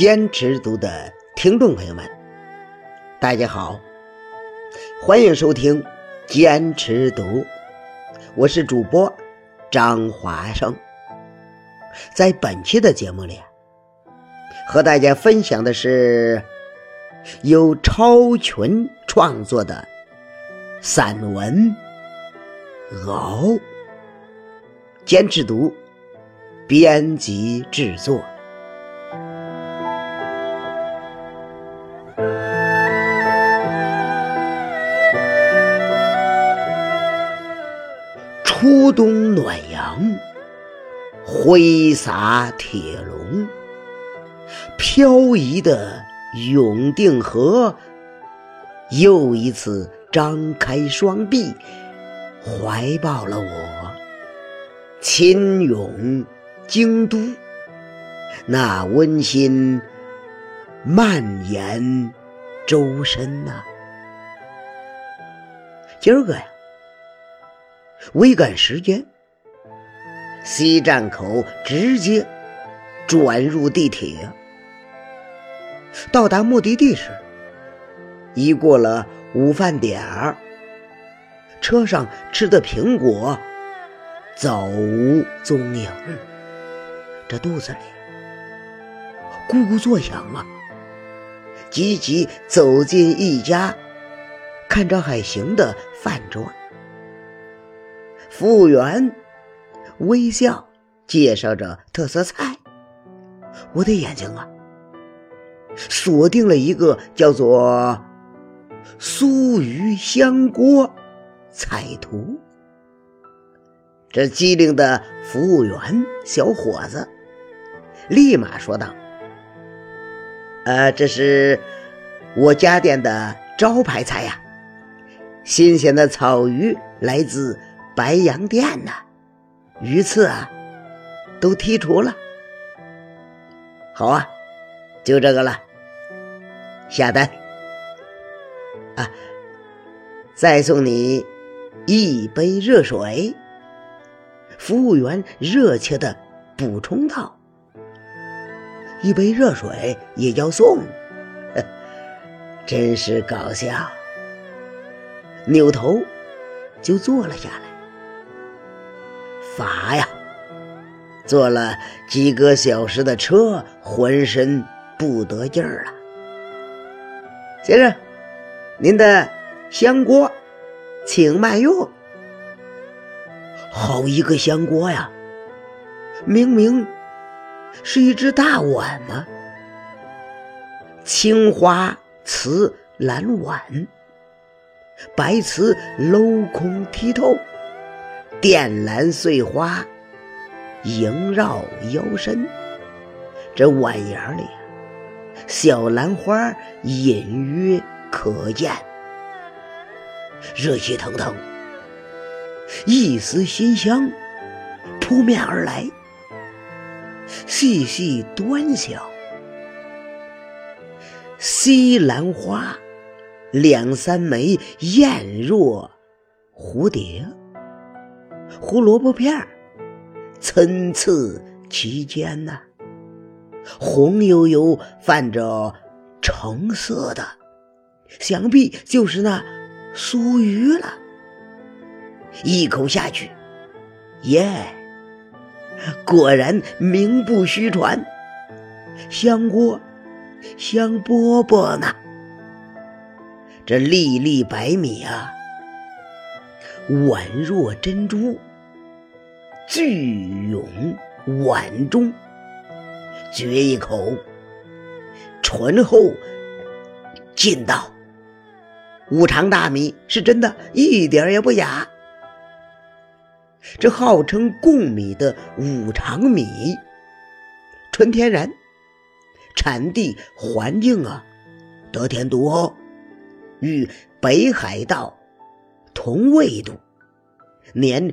坚持读的听众朋友们，大家好，欢迎收听坚持读，我是主播张华生。在本期的节目里，和大家分享的是由超群创作的散文《熬》，坚持读，编辑制作。初冬暖阳，挥洒铁笼，飘移的永定河，又一次张开双臂，怀抱了我，亲涌京都，那温馨蔓延周身呐。今儿个呀。微赶时间，西站口直接转入地铁。到达目的地时，已过了午饭点儿。车上吃的苹果早无踪影，这肚子里咕咕作响啊！急急走进一家看着还行的饭桌。服务员微笑介绍着特色菜，我的眼睛啊，锁定了一个叫做“酥鱼香锅”菜图。这机灵的服务员小伙子立马说道：“呃，这是我家店的招牌菜呀，新鲜的草鱼来自。”白洋淀呐，鱼刺啊，都剔除了。好啊，就这个了，下单。啊，再送你一杯热水。服务员热切的补充道：“一杯热水也要送，真是搞笑。”扭头就坐了下来。乏呀，坐了几个小时的车，浑身不得劲儿了。先生，您的香锅，请慢用。好一个香锅呀！明明是一只大碗嘛，青花瓷蓝碗，白瓷镂空剔透。靛蓝碎花萦绕腰身，这碗沿里小兰花隐约可见。热气腾腾，一丝馨香扑面而来。细细端详，西兰花两三枚，艳若蝴蝶。胡萝卜片参差其间呐，红油油泛着橙色的，想必就是那酥鱼了。一口下去，耶，果然名不虚传，香锅香饽饽呢。这粒粒白米啊，宛若珍珠。聚涌碗中，撅一口，醇厚劲道。五常大米是真的，一点也不假。这号称贡米的五常米，纯天然，产地环境啊，得天独厚，与北海道同纬度，年。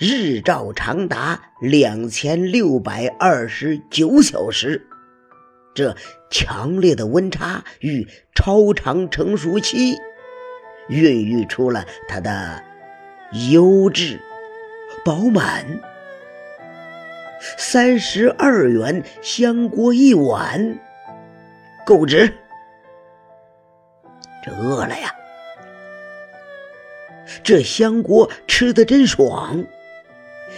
日照长达两千六百二十九小时，这强烈的温差与超长成熟期，孕育出了它的优质饱满。三十二元香锅一碗，够值。这饿了呀，这香锅吃的真爽，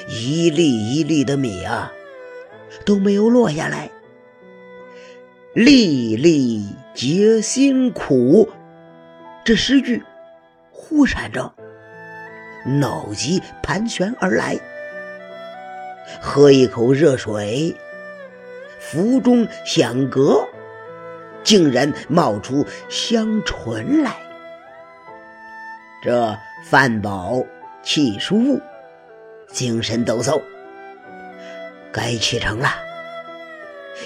一粒一粒的米啊都没有落下来。粒粒皆辛苦，这诗句忽闪着，脑脊盘旋而来。喝一口热水，腹中响嗝，竟然冒出香醇来。这饭饱气舒，精神抖擞，该启程了。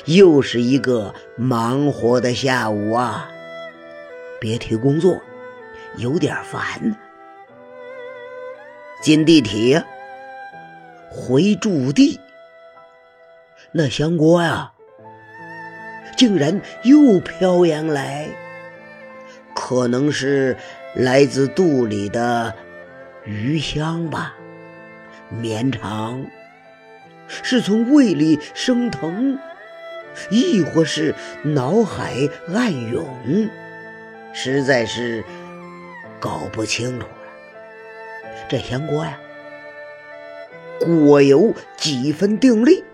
又是一个忙活的下午啊！别提工作，有点烦。进地铁，回驻地，那香锅呀，竟然又飘扬来，可能是来自肚里的鱼香吧，绵长，是从胃里升腾。亦或是脑海暗涌，实在是搞不清楚了。这香锅呀，果有几分定力，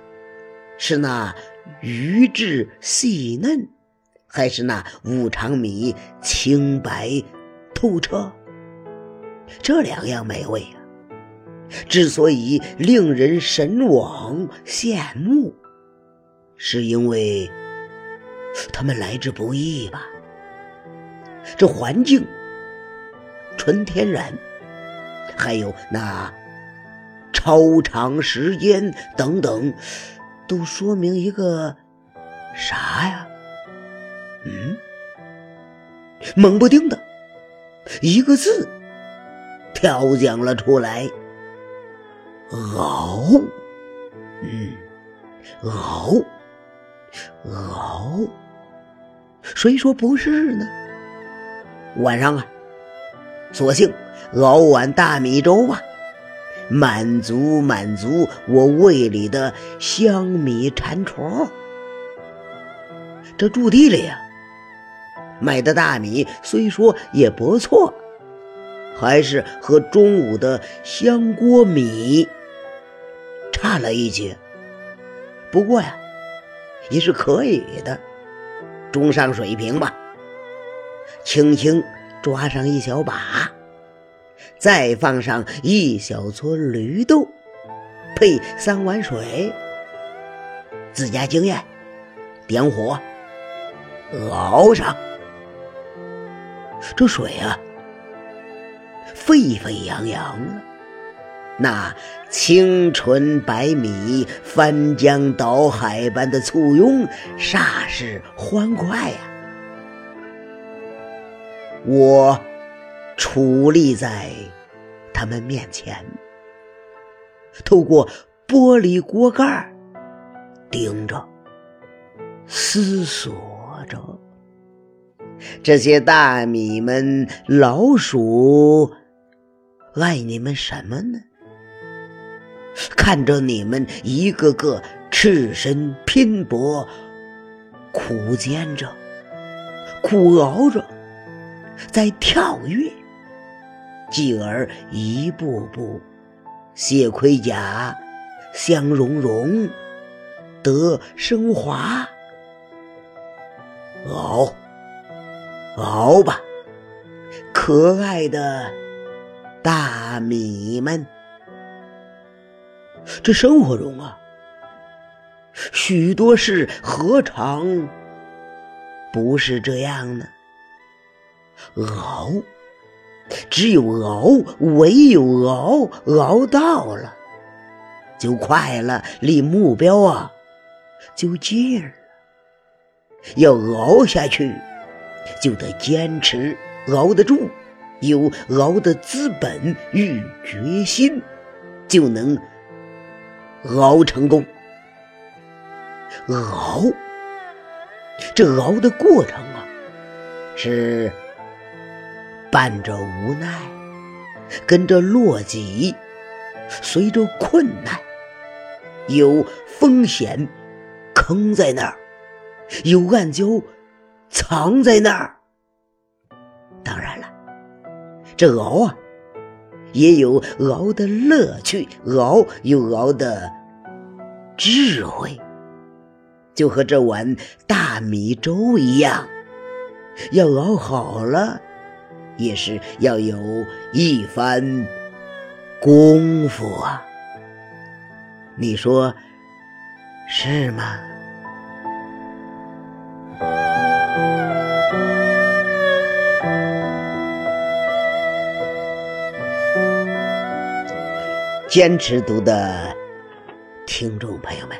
是那鱼质细嫩，还是那五常米清白透彻？这两样美味啊，之所以令人神往羡慕。是因为他们来之不易吧？这环境纯天然，还有那超长时间等等，都说明一个啥呀？嗯，猛不丁的一个字跳讲了出来：熬。嗯，熬。熬，谁说不是呢？晚上啊，索性熬碗大米粥吧，满足满足我胃里的香米馋虫。这驻地里呀，买的大米虽说也不错，还是和中午的香锅米差了一截。不过呀。也是可以的，中上水平吧。轻轻抓上一小把，再放上一小撮绿豆，配三碗水，自家经验，点火熬上。这水啊，沸沸扬扬了。那清纯白米翻江倒海般的簇拥，煞是欢快呀！我矗立在他们面前，透过玻璃锅盖盯着，思索着这些大米们，老鼠爱你们什么呢？看着你们一个个赤身拼搏，苦煎着，苦熬着，在跳跃，继而一步步卸盔甲，香融融，得升华。熬，熬吧，可爱的大米们。这生活中啊，许多事何尝不是这样呢？熬，只有熬，唯有熬，熬到了就快了，离目标啊就近了。要熬下去，就得坚持，熬得住，有熬的资本与决心，就能。熬成功，熬，这熬的过程啊，是伴着无奈，跟着落挤，随着困难，有风险坑在那儿，有暗礁藏在那儿。当然了，这熬啊，也有熬的乐趣，熬有熬的智慧，就和这碗大米粥一样，要熬好了，也是要有一番功夫啊。你说是吗？坚持读的听众朋友们，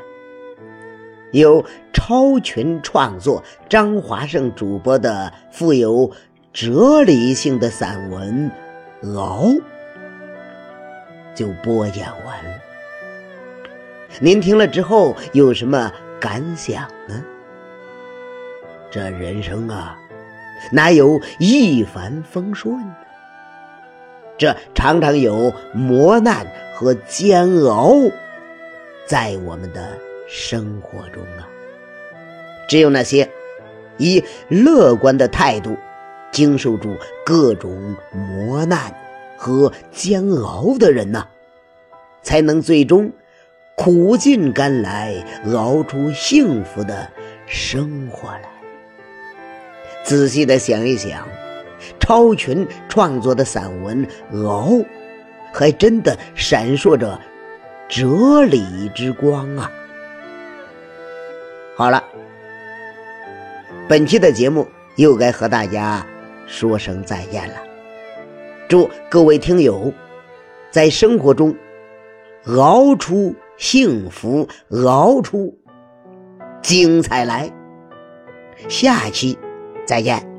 有超群创作张华胜主播的富有哲理性的散文《熬》就播讲完了。您听了之后有什么感想呢？这人生啊，哪有一帆风顺的？这常常有磨难。和煎熬，在我们的生活中啊，只有那些以乐观的态度经受住各种磨难和煎熬的人呐，才能最终苦尽甘来，熬出幸福的生活来。仔细的想一想，超群创作的散文《熬》。还真的闪烁着哲理之光啊！好了，本期的节目又该和大家说声再见了。祝各位听友在生活中熬出幸福，熬出精彩来。下期再见。